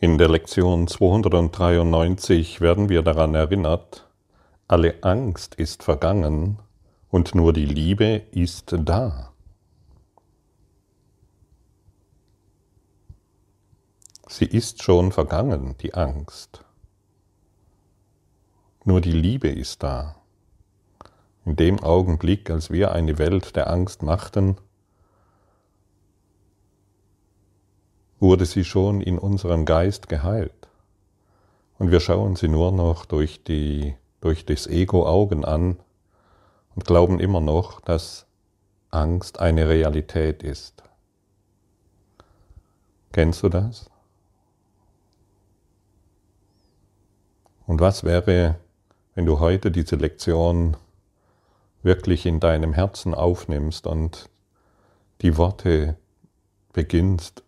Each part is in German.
In der Lektion 293 werden wir daran erinnert, alle Angst ist vergangen und nur die Liebe ist da. Sie ist schon vergangen, die Angst. Nur die Liebe ist da. In dem Augenblick, als wir eine Welt der Angst machten, wurde sie schon in unserem Geist geheilt. Und wir schauen sie nur noch durch, die, durch das Ego-Augen an und glauben immer noch, dass Angst eine Realität ist. Kennst du das? Und was wäre, wenn du heute diese Lektion wirklich in deinem Herzen aufnimmst und die Worte beginnst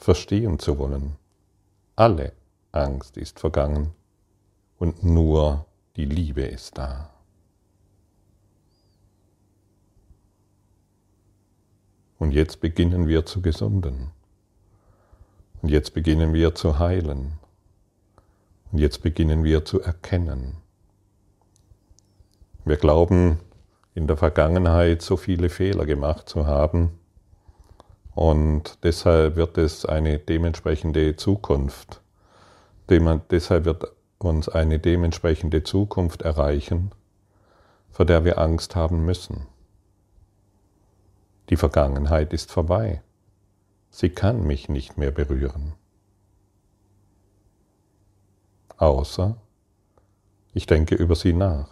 verstehen zu wollen. Alle Angst ist vergangen und nur die Liebe ist da. Und jetzt beginnen wir zu gesunden. Und jetzt beginnen wir zu heilen. Und jetzt beginnen wir zu erkennen. Wir glauben, in der Vergangenheit so viele Fehler gemacht zu haben, und deshalb wird es eine dementsprechende Zukunft, deshalb wird uns eine dementsprechende Zukunft erreichen, vor der wir Angst haben müssen. Die Vergangenheit ist vorbei. Sie kann mich nicht mehr berühren. Außer ich denke über sie nach.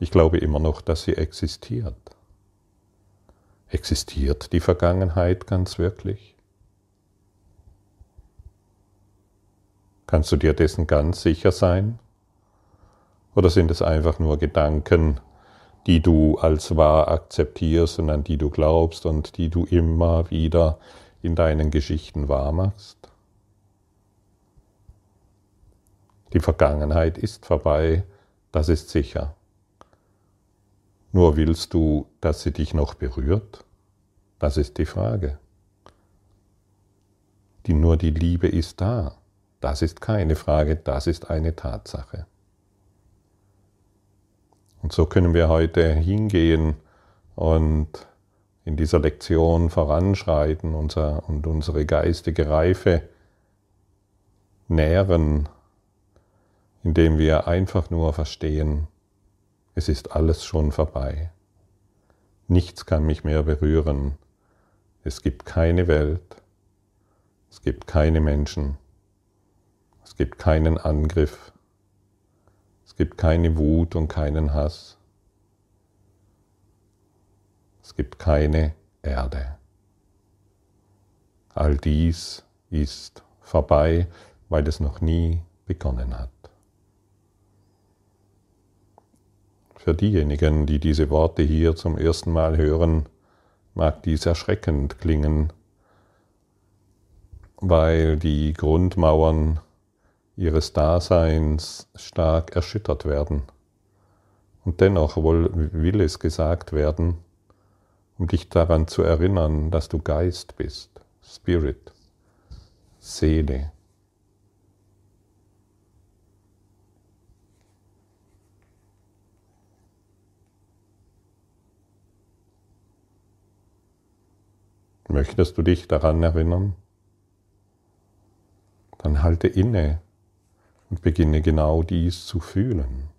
Ich glaube immer noch, dass sie existiert. Existiert die Vergangenheit ganz wirklich? Kannst du dir dessen ganz sicher sein? Oder sind es einfach nur Gedanken, die du als wahr akzeptierst und an die du glaubst und die du immer wieder in deinen Geschichten wahrmachst? Die Vergangenheit ist vorbei, das ist sicher. Nur willst du, dass sie dich noch berührt? Das ist die Frage. Die, nur die Liebe ist da. Das ist keine Frage, das ist eine Tatsache. Und so können wir heute hingehen und in dieser Lektion voranschreiten unser, und unsere geistige Reife nähren, indem wir einfach nur verstehen, es ist alles schon vorbei. Nichts kann mich mehr berühren. Es gibt keine Welt. Es gibt keine Menschen. Es gibt keinen Angriff. Es gibt keine Wut und keinen Hass. Es gibt keine Erde. All dies ist vorbei, weil es noch nie begonnen hat. Für diejenigen, die diese Worte hier zum ersten Mal hören, mag dies erschreckend klingen, weil die Grundmauern ihres Daseins stark erschüttert werden. Und dennoch will es gesagt werden, um dich daran zu erinnern, dass du Geist bist, Spirit, Seele, Möchtest du dich daran erinnern? Dann halte inne und beginne genau dies zu fühlen.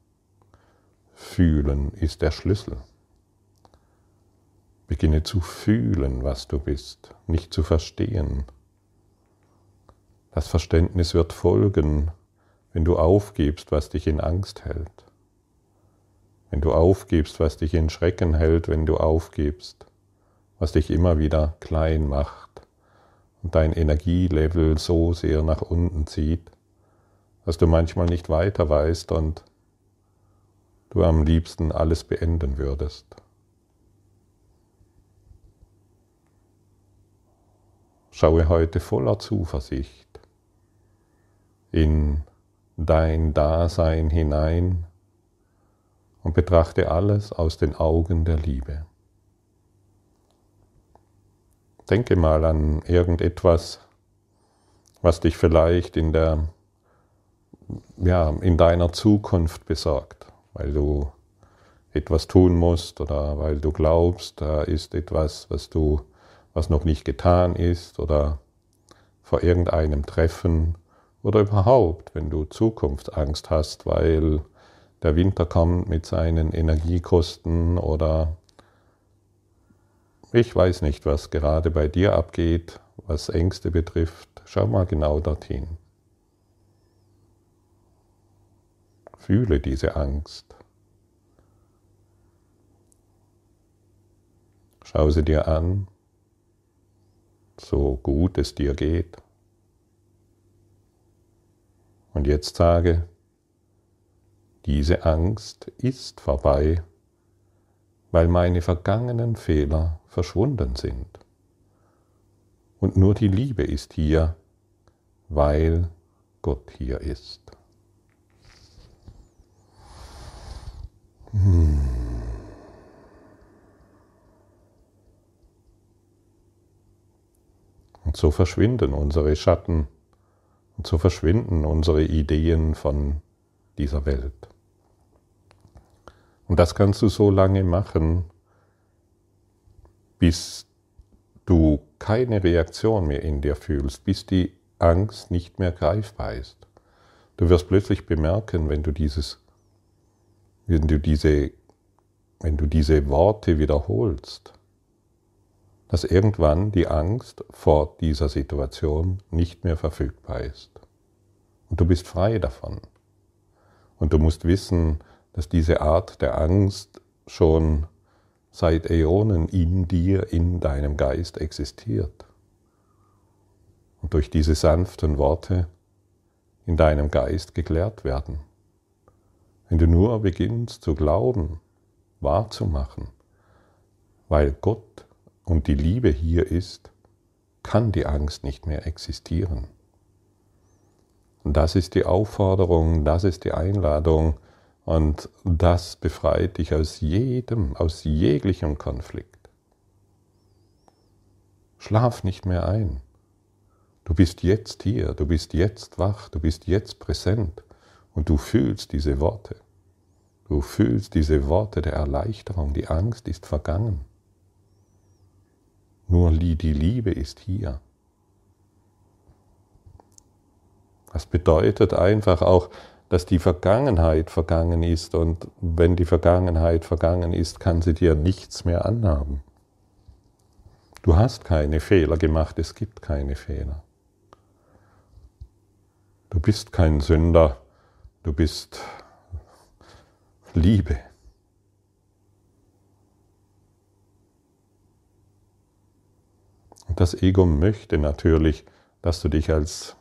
Fühlen ist der Schlüssel. Beginne zu fühlen, was du bist, nicht zu verstehen. Das Verständnis wird folgen, wenn du aufgibst, was dich in Angst hält. Wenn du aufgibst, was dich in Schrecken hält, wenn du aufgibst was dich immer wieder klein macht und dein Energielevel so sehr nach unten zieht, dass du manchmal nicht weiter weißt und du am liebsten alles beenden würdest. Schaue heute voller Zuversicht in dein Dasein hinein und betrachte alles aus den Augen der Liebe. Denke mal an irgendetwas, was dich vielleicht in der ja, in deiner Zukunft besorgt, weil du etwas tun musst oder weil du glaubst, da ist etwas, was du, was noch nicht getan ist oder vor irgendeinem Treffen oder überhaupt, wenn du Zukunftsangst hast, weil der Winter kommt mit seinen Energiekosten oder ich weiß nicht, was gerade bei dir abgeht, was Ängste betrifft. Schau mal genau dorthin. Fühle diese Angst. Schau sie dir an, so gut es dir geht. Und jetzt sage, diese Angst ist vorbei, weil meine vergangenen Fehler verschwunden sind. Und nur die Liebe ist hier, weil Gott hier ist. Hm. Und so verschwinden unsere Schatten und so verschwinden unsere Ideen von dieser Welt. Und das kannst du so lange machen, bis du keine Reaktion mehr in dir fühlst, bis die Angst nicht mehr greifbar ist. Du wirst plötzlich bemerken, wenn du dieses wenn du diese, wenn du diese Worte wiederholst, dass irgendwann die Angst vor dieser Situation nicht mehr verfügbar ist. Und du bist frei davon. Und du musst wissen, dass diese Art der Angst schon seit Äonen in dir, in deinem Geist existiert. Und durch diese sanften Worte in deinem Geist geklärt werden. Wenn du nur beginnst zu glauben, wahrzumachen, weil Gott und die Liebe hier ist, kann die Angst nicht mehr existieren. Und das ist die Aufforderung, das ist die Einladung und das befreit dich aus jedem, aus jeglichem Konflikt. Schlaf nicht mehr ein. Du bist jetzt hier, du bist jetzt wach, du bist jetzt präsent. Und du fühlst diese Worte. Du fühlst diese Worte der Erleichterung. Die Angst ist vergangen. Nur die Liebe ist hier. Das bedeutet einfach auch, dass die Vergangenheit vergangen ist und wenn die Vergangenheit vergangen ist, kann sie dir nichts mehr anhaben. Du hast keine Fehler gemacht, es gibt keine Fehler. Du bist kein Sünder, Du bist Liebe. Und das Ego möchte natürlich, dass du dich als,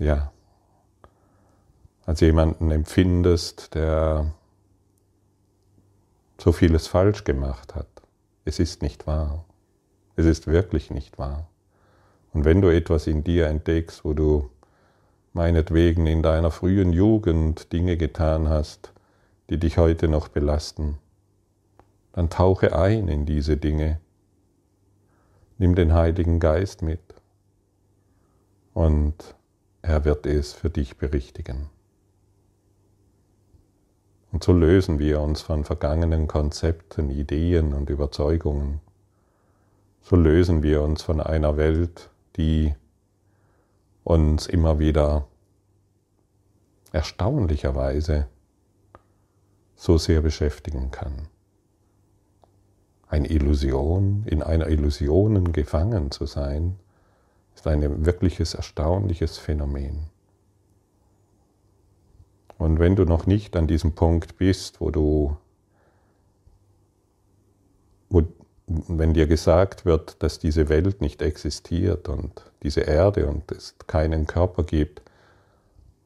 ja, als jemanden empfindest, der so vieles falsch gemacht hat. Es ist nicht wahr. Es ist wirklich nicht wahr. Und wenn du etwas in dir entdeckst, wo du meinetwegen in deiner frühen Jugend Dinge getan hast, die dich heute noch belasten, dann tauche ein in diese Dinge. Nimm den Heiligen Geist mit und er wird es für dich berichtigen. Und so lösen wir uns von vergangenen Konzepten, Ideen und Überzeugungen. So lösen wir uns von einer Welt, die uns immer wieder erstaunlicherweise so sehr beschäftigen kann. Eine Illusion, in einer Illusion gefangen zu sein, ist ein wirkliches erstaunliches Phänomen. Und wenn du noch nicht an diesem Punkt bist, wo du, wo, wenn dir gesagt wird, dass diese Welt nicht existiert und diese Erde und es keinen Körper gibt,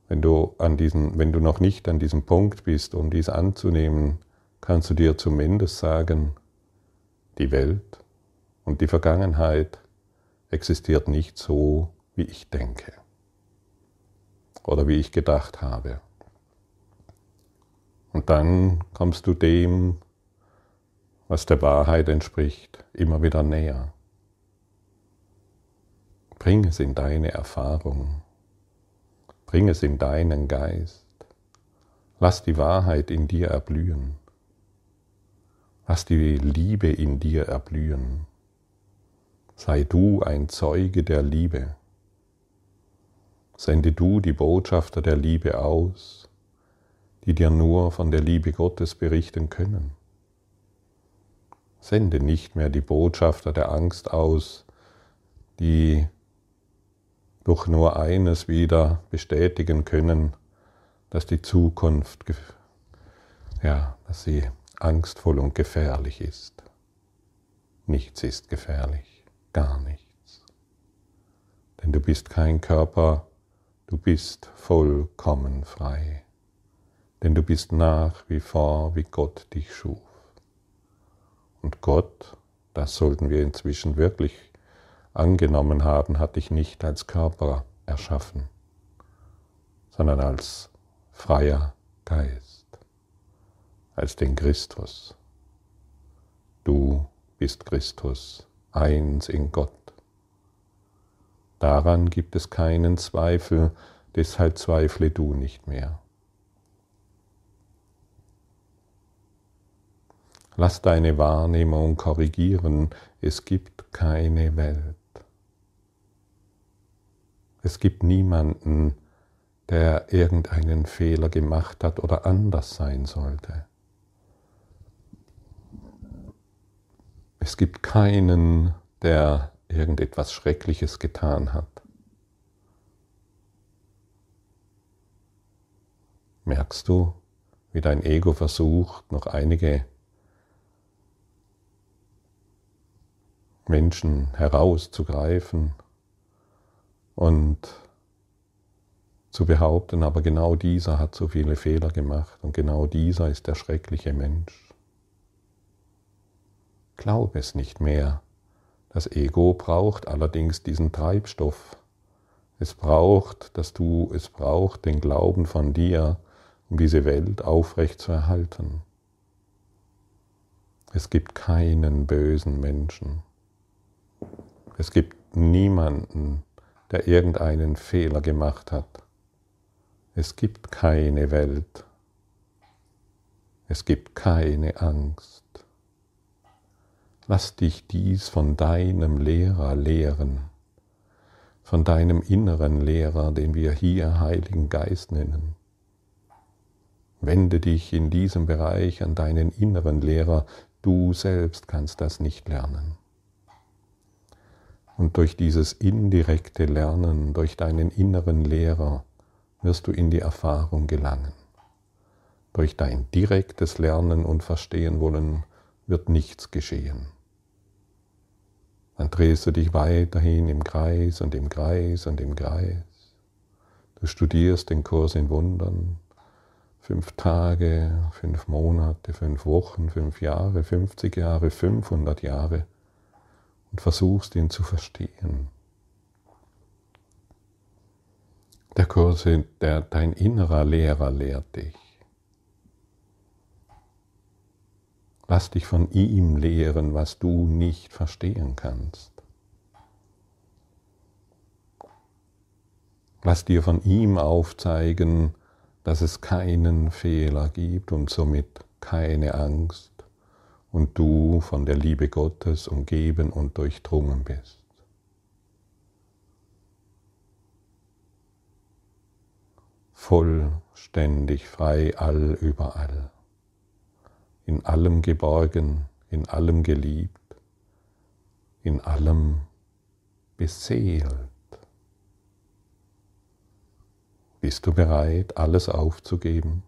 wenn du, an diesen, wenn du noch nicht an diesem Punkt bist, um dies anzunehmen, kannst du dir zumindest sagen, die Welt und die Vergangenheit existiert nicht so, wie ich denke oder wie ich gedacht habe. Und dann kommst du dem, was der Wahrheit entspricht, immer wieder näher. Bring es in deine Erfahrung. Bring es in deinen Geist. Lass die Wahrheit in dir erblühen. Lass die Liebe in dir erblühen. Sei du ein Zeuge der Liebe. Sende du die Botschafter der Liebe aus, die dir nur von der Liebe Gottes berichten können. Sende nicht mehr die Botschafter der Angst aus, die doch nur eines wieder bestätigen können, dass die Zukunft, ja, dass sie angstvoll und gefährlich ist. Nichts ist gefährlich, gar nichts. Denn du bist kein Körper, du bist vollkommen frei. Denn du bist nach wie vor, wie Gott dich schuf. Und Gott, das sollten wir inzwischen wirklich angenommen haben, hat dich nicht als Körper erschaffen, sondern als freier Geist, als den Christus. Du bist Christus, eins in Gott. Daran gibt es keinen Zweifel, deshalb zweifle du nicht mehr. Lass deine Wahrnehmung korrigieren, es gibt keine Welt. Es gibt niemanden, der irgendeinen Fehler gemacht hat oder anders sein sollte. Es gibt keinen, der irgendetwas Schreckliches getan hat. Merkst du, wie dein Ego versucht, noch einige Menschen herauszugreifen und zu behaupten, aber genau dieser hat so viele Fehler gemacht und genau dieser ist der schreckliche Mensch. Glaub es nicht mehr. Das Ego braucht allerdings diesen Treibstoff. Es braucht, dass du, es braucht den Glauben von dir, um diese Welt aufrecht zu erhalten. Es gibt keinen bösen Menschen. Es gibt niemanden, der irgendeinen Fehler gemacht hat. Es gibt keine Welt. Es gibt keine Angst. Lass dich dies von deinem Lehrer lehren, von deinem inneren Lehrer, den wir hier Heiligen Geist nennen. Wende dich in diesem Bereich an deinen inneren Lehrer, du selbst kannst das nicht lernen. Und durch dieses indirekte Lernen, durch deinen inneren Lehrer, wirst du in die Erfahrung gelangen. Durch dein direktes Lernen und Verstehen wollen wird nichts geschehen. Dann drehst du dich weiterhin im Kreis und im Kreis und im Kreis. Du studierst den Kurs in Wundern. Fünf Tage, fünf Monate, fünf Wochen, fünf Jahre, 50 Jahre, 500 Jahre und versuchst ihn zu verstehen. Der Kurs, der, dein innerer Lehrer lehrt dich. Lass dich von ihm lehren, was du nicht verstehen kannst. Lass dir von ihm aufzeigen, dass es keinen Fehler gibt und somit keine Angst, und du von der Liebe Gottes umgeben und durchdrungen bist. Vollständig frei all überall, in allem geborgen, in allem geliebt, in allem beseelt. Bist du bereit, alles aufzugeben?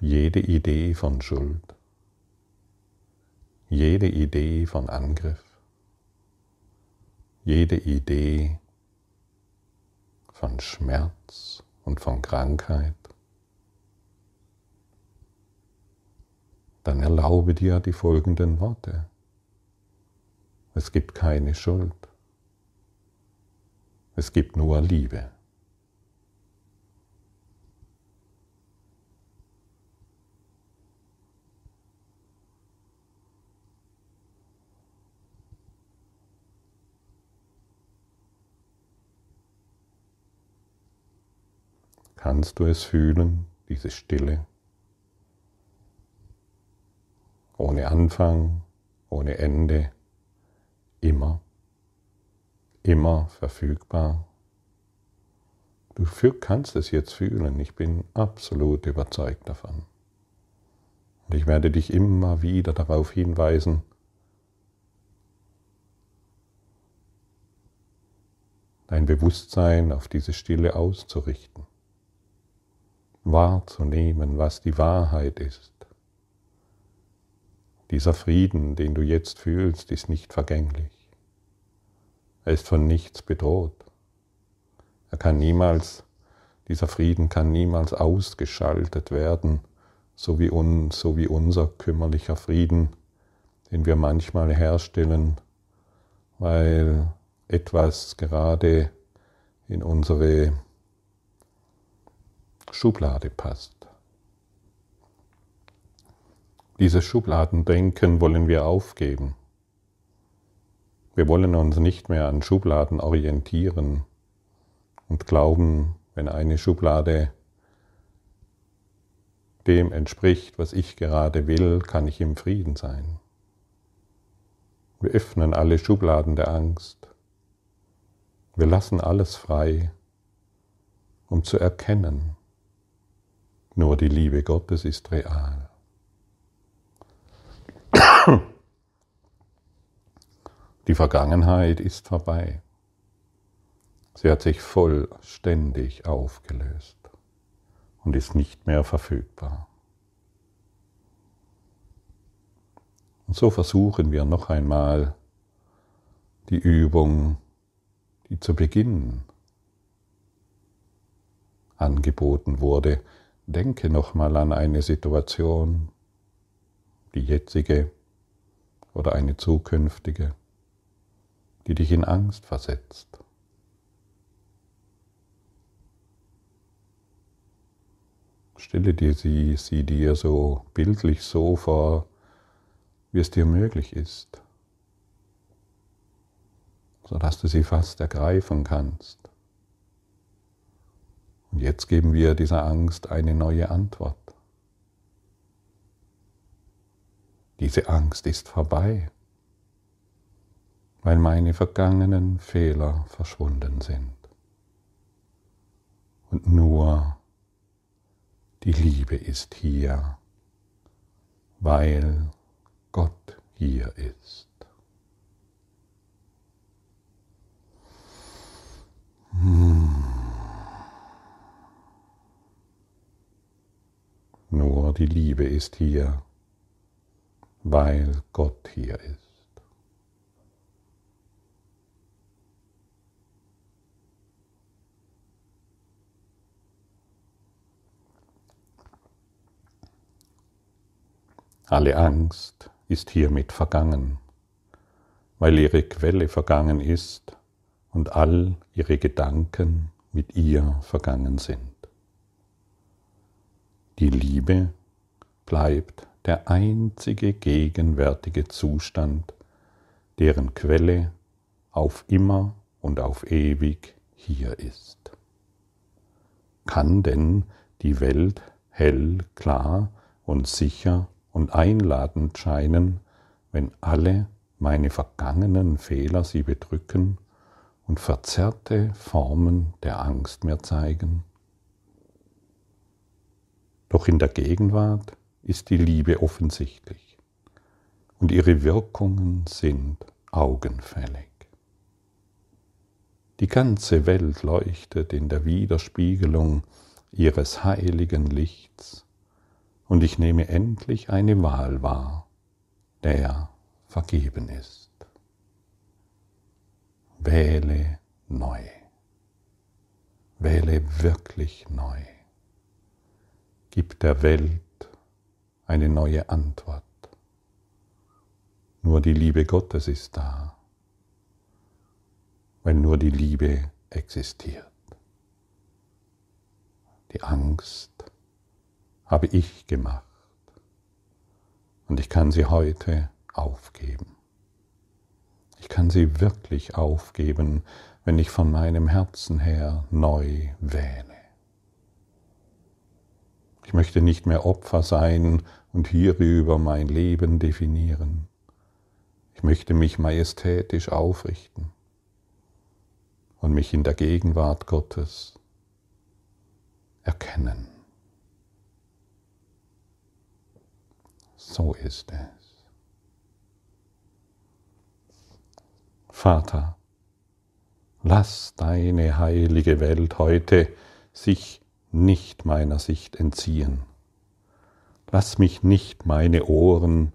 Jede Idee von Schuld, jede Idee von Angriff, jede Idee von Schmerz und von Krankheit, dann erlaube dir die folgenden Worte. Es gibt keine Schuld. Es gibt nur Liebe. Kannst du es fühlen, diese Stille? Ohne Anfang, ohne Ende, immer, immer verfügbar. Du kannst es jetzt fühlen, ich bin absolut überzeugt davon. Und ich werde dich immer wieder darauf hinweisen, dein Bewusstsein auf diese Stille auszurichten wahrzunehmen, was die Wahrheit ist. Dieser Frieden, den du jetzt fühlst, ist nicht vergänglich. Er ist von nichts bedroht. Er kann niemals, dieser Frieden kann niemals ausgeschaltet werden, so wie, uns, so wie unser kümmerlicher Frieden, den wir manchmal herstellen, weil etwas gerade in unsere Schublade passt. Dieses Schubladendenken wollen wir aufgeben. Wir wollen uns nicht mehr an Schubladen orientieren und glauben, wenn eine Schublade dem entspricht, was ich gerade will, kann ich im Frieden sein. Wir öffnen alle Schubladen der Angst. Wir lassen alles frei, um zu erkennen, nur die Liebe Gottes ist real. Die Vergangenheit ist vorbei. Sie hat sich vollständig aufgelöst und ist nicht mehr verfügbar. Und so versuchen wir noch einmal die Übung, die zu Beginn angeboten wurde, Denke nochmal an eine Situation, die jetzige oder eine zukünftige, die dich in Angst versetzt. Stelle dir sie, sie dir so bildlich so vor, wie es dir möglich ist, sodass du sie fast ergreifen kannst. Und jetzt geben wir dieser Angst eine neue Antwort. Diese Angst ist vorbei, weil meine vergangenen Fehler verschwunden sind. Und nur die Liebe ist hier, weil Gott hier ist. Hmm. Nur die Liebe ist hier, weil Gott hier ist. Alle Angst ist hiermit vergangen, weil ihre Quelle vergangen ist und all ihre Gedanken mit ihr vergangen sind. Die Liebe bleibt der einzige gegenwärtige Zustand, deren Quelle auf immer und auf ewig hier ist. Kann denn die Welt hell, klar und sicher und einladend scheinen, wenn alle meine vergangenen Fehler sie bedrücken und verzerrte Formen der Angst mir zeigen? Doch in der Gegenwart ist die Liebe offensichtlich und ihre Wirkungen sind augenfällig. Die ganze Welt leuchtet in der Widerspiegelung ihres heiligen Lichts und ich nehme endlich eine Wahl wahr, der vergeben ist. Wähle neu. Wähle wirklich neu. Gib der Welt eine neue Antwort. Nur die Liebe Gottes ist da, weil nur die Liebe existiert. Die Angst habe ich gemacht und ich kann sie heute aufgeben. Ich kann sie wirklich aufgeben, wenn ich von meinem Herzen her neu wähle. Ich möchte nicht mehr Opfer sein und hierüber mein Leben definieren. Ich möchte mich majestätisch aufrichten und mich in der Gegenwart Gottes erkennen. So ist es. Vater, lass deine heilige Welt heute sich nicht meiner Sicht entziehen. Lass mich nicht meine Ohren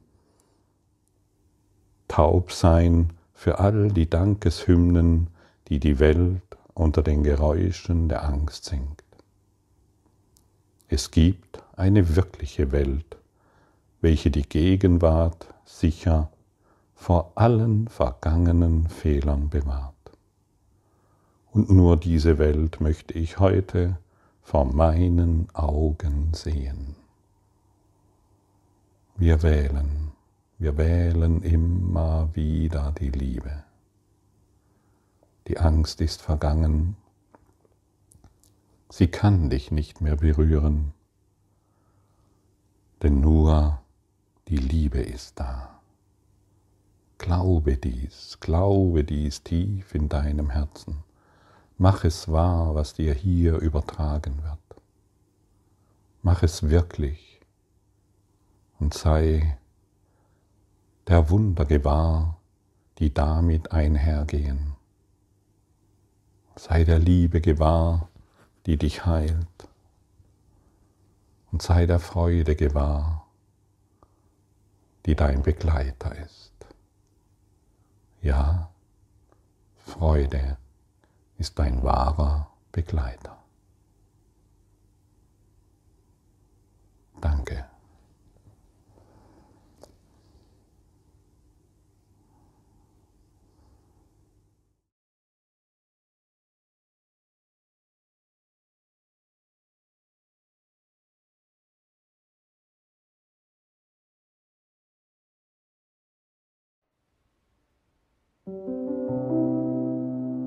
taub sein für all die Dankeshymnen, die die Welt unter den Geräuschen der Angst singt. Es gibt eine wirkliche Welt, welche die Gegenwart sicher vor allen vergangenen Fehlern bewahrt. Und nur diese Welt möchte ich heute vor meinen Augen sehen. Wir wählen, wir wählen immer wieder die Liebe. Die Angst ist vergangen. Sie kann dich nicht mehr berühren, denn nur die Liebe ist da. Glaube dies, glaube dies tief in deinem Herzen. Mach es wahr, was dir hier übertragen wird. Mach es wirklich und sei der Wunder gewahr, die damit einhergehen. Sei der Liebe gewahr, die dich heilt. Und sei der Freude gewahr, die dein Begleiter ist. Ja, Freude ist dein wahrer Begleiter. Danke.